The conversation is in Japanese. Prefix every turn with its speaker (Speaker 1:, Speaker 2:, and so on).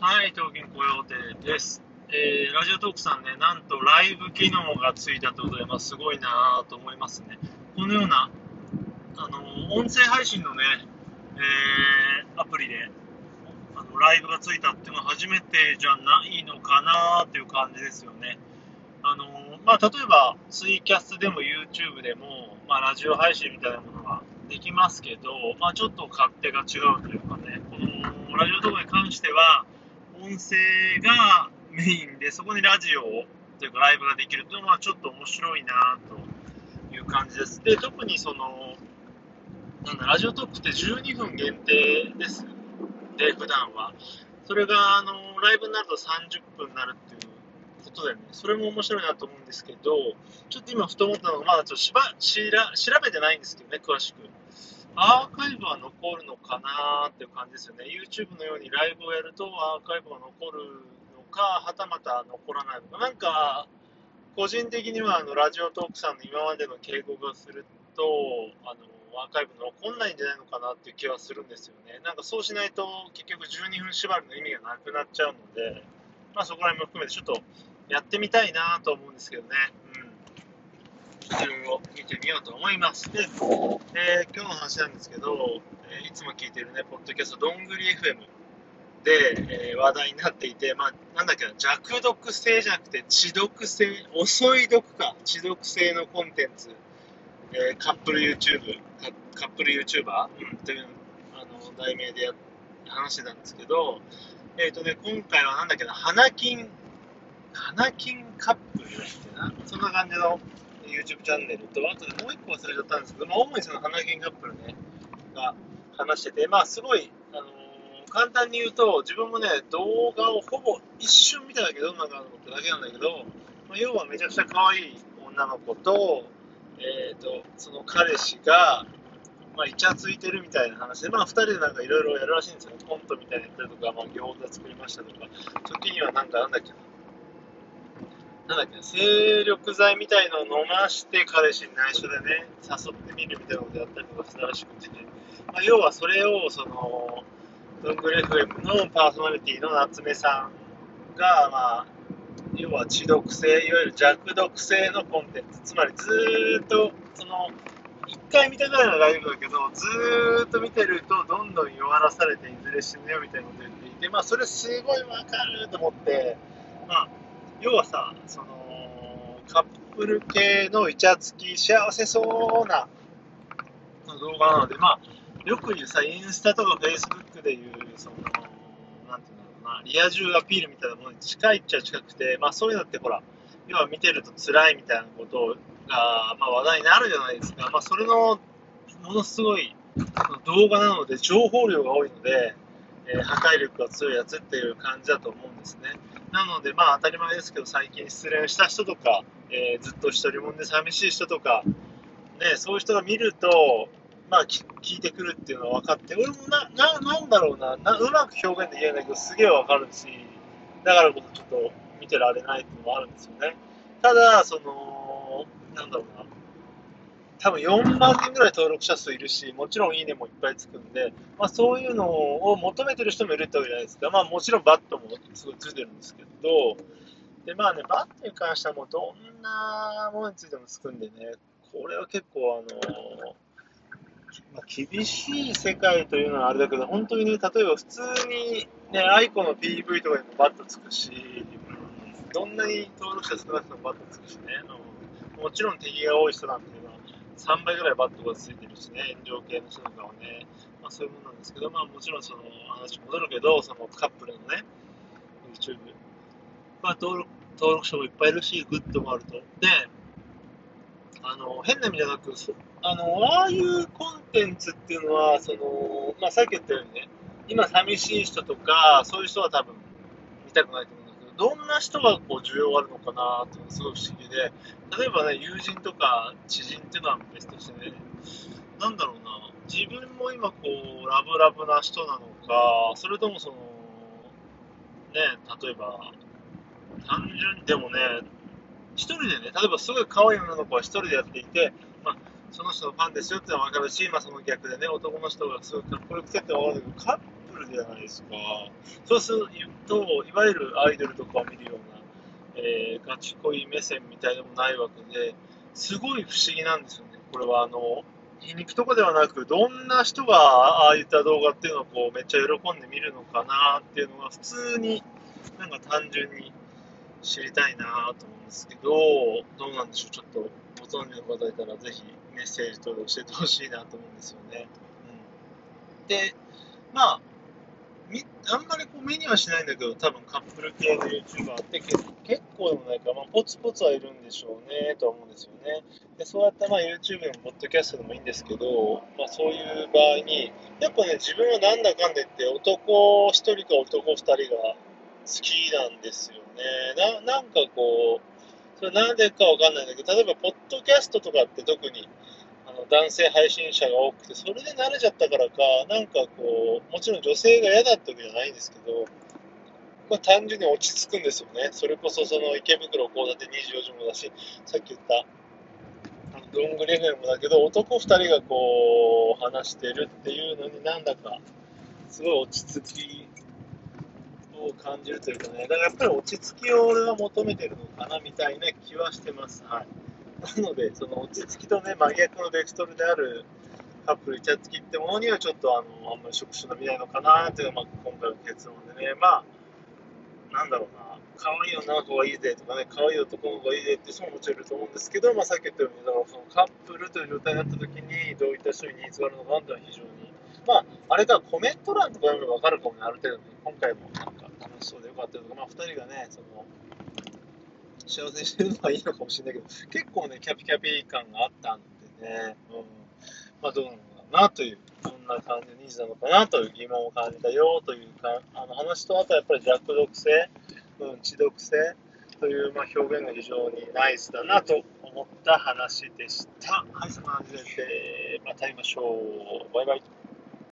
Speaker 1: はい、東京雇用亭です。えーラジオトークさんね、なんとライブ機能がついたということで、まあ、すごいなと思いますね。このような、あの音声配信のね、えーアプリであのライブがついたっていうのは初めてじゃないのかなっていう感じですよね。あのまあ、例えば、ツイキャスでも YouTube でも、まあ、ラジオ配信みたいなものができますけど、まあ、ちょっと勝手が違うというかね、このラジオ動画に関しては、音声がメインで、そこにラジオというかライブができるというのはちょっと面白いなという感じです。で、特にその、なんだ、ラジオトークって12分限定です。で、普段は。それが、あの、ライブになると30分になるっていうことでね、それも面白いなと思うんですけど、ちょっと今ふと思ったのが、まだちょっとしばしら調べてないんですけどね、詳しく。アーカイブは残るのかなーっていう感じですよね。YouTube のようにライブをやるとアーカイブが残るのか、はたまた残らないのか。なんか、個人的にはあのラジオトークさんの今までの傾向がすると、あの、アーカイブ残んないんじゃないのかなっていう気はするんですよね。なんかそうしないと結局12分縛りの意味がなくなっちゃうので、まあそこら辺も含めてちょっとやってみたいなと思うんですけどね。うん。いろいろ見てみようと思います。で、えー今日の話なんですけど、えーいつも聞いてるね、ポッドキャスト、どんぐり FM で、えー話題になっていて、まあ、なんだっけな、弱読性じゃなくて、遅読性、遅い読か、遅読性のコンテンツ、えーカップル YouTube、カップル YouTuber、うん、というあの題名でや話してたんですけど、えっ、とね、今回はなんだっけな、花金、花金カップルっけな、そんな感じの YouTube チャンネルと、あとでもう一個忘れちゃったんですけど、まあ、主にその花金カップルね、が話してて、まあ、すごい、あのー簡単に言うと、自分もね、動画をほぼ一瞬見ただけどんなのかなと思っただけなんだけど、まあ、要はめちゃくちゃ可愛い女の子と、えー、とその彼氏が、まあ、イチャついてるみたいな話で、まあ、2人でなんかいろいろやるらしいんですよ、コントみたいなやったりとか、まあ、餃子作りましたとか、時にはなんか、なんだっけな、なんだっけ、精力剤みたいのを飲まして、彼氏に内緒でね、誘ってみるみたいなことやったりとかしたらしくて、まあ、要はそれを、その、どんぐり FM のパーソナリティの夏目さんが、まあ、要は知読性、いわゆる弱読性のコンテンツ、つまりずっと、その、一回見たぐらいのライブだけど、ずっと見てると、どんどん弱らされて、いずれ死ぬよみたいなこと言っていて、まあ、それすごいわかると思って、まあ、要はさ、その、カップル系のイチャつき、幸せそうな動画なので、まあ、よく言うさ、インスタとかフェイスブックでいう、その、なんていうんだろうな、リア充アピールみたいなものに近いっちゃ近くて、まあそういうのってほら、要は見てると辛いみたいなことが、まあ話題になるじゃないですか。まあそれの、ものすごい動画なので、情報量が多いので、えー破壊力が強いやつっていう感じだと思うんですね。なので、まあ当たり前ですけど、最近失恋した人とか、えーずっと一人もんで寂しい人とか、ね、そういう人が見ると、まあ、き聞いてくるっていうのは分かって、俺もな、な、なんだろうなな、うまく表現できないけど、すげえ分かるし、だからこそちょっと見てられないっていうのもあるんですよね。ただ、その、なんだろうな、多分4万人ぐらい登録者数いるし、もちろんいいねもいっぱいつくんで、まあそういうのを求めてる人もいるってわけじゃないですか。まあもちろんバッドもすごいついてるんですけど、でまあね、バッドに関してはもうどんなものについてもつくんでね、これは結構あのまあ、厳しい世界というのはあれだけど、本当にね、例えば普通に、ね、 aiko の PV とかにもバッドつくし、どんなに登録者少なくてもバッドつくしね、もちろん敵が多い人なんていうのは3倍ぐらいバッドがついてるしね、炎上系の人とかはね、まあ、そういうものなんですけど、まあ、もちろんその話戻るけど、そのカップルのね、YouTube、まあ、登録登録者もいっぱいいるし、グッドもあると。で、あの変な意味じゃなく、あのああいうコンテンツっていうのは、そのまあ、さっき言ったようにね、今寂しい人とか、そういう人は多分見たくないと思う。ど、んな人がこう需要があるのかなってのがすごい不思議で、例えばね、友人とか知人っていうのは別としてね、なんだろうな、自分も今こう、ラブラブな人なのか、それともその、ね、例えば、単純でもね、一人でね、例えばすごい可愛い女の子は一人でやっていて、まあ、その人のファンですよってのは分かるし、まあ、その逆でね、男の人がすごいかっこよくてって分かるけど、カップルじゃないですか。そうすると、いわゆるアイドルとかを見るような、えー、ガチ恋目線みたいでもないわけで、すごい不思議なんですよね。これはあの、皮肉とかではなく、どんな人がああいった動画っていうのをこうめっちゃ喜んで見るのかなっていうのが普通になんか単純に知りたいなと思うんですけど、どうなんでしょう、ちょっとご存知の方いたらぜひメッセージ等で教えてほしいなと思うんですよね。うん、で、まあ、あんまりこう目にはしないんだけど、多分カップル系の YouTuber って結構でもないか、まあ、ポツポツはいるんでしょうねとは思うんですよね。でそうやってまあ YouTube でも、ポッドキャストでもいいんですけど、まあ、そういう場合に、やっぱね、自分はなんだかんだ言って、男1人か男2人が好きなんですよね。ななんかこう、それなんでかわかんないんだけど、例えば、ポッドキャストとかって特に、あの男性配信者が多くて、それで慣れちゃったからか、なんかこう、もちろん女性が嫌だったわけじゃないんですけど、まあ、単純に落ち着くんですよね。それこそその池袋交差点24時もだし、さっき言ったあのどんぐり FM だけど、男2人がこう話してるっていうのになんだかすごい落ち着きを感じるというかね、だからやっぱり落ち着きを俺は求めてるのかなみたいな気はしてます。はい。なので、その落ち着きとね、真逆のベクトルであるカップルイチャつきってものにはちょっとあの、あんまり触手の見ないのかなっていうのが、まあ、今回の結論でね、まあ、なんだろうな、可愛い女の子がいいぜとかね、可愛い男の子がいいぜって人ももちろんいると思うんですけど、まあ、さっき言ったように、だからそのカップルという状態になった時に、どういった人にニーズがあるのかっていうのは非常に、まあ、あれか、コメント欄とか読めば分かるかもね、ある程度、ね、今回もなんか楽しそうでよかったとか、まあ、2人がね、その、幸せにしてるのはいいのかもしれないけど、結構ね、キャピキャピ感があったんでね、うん、まあどうなのかなという、どんな感じのニーズなのかなという疑問を感じたよというか、あの話と、あとはやっぱり弱毒性、うん、知読性という、まあ、表現が非常にナイスだなと思った話でした。はい、そんな感じで、また会いましょう。バイバイ。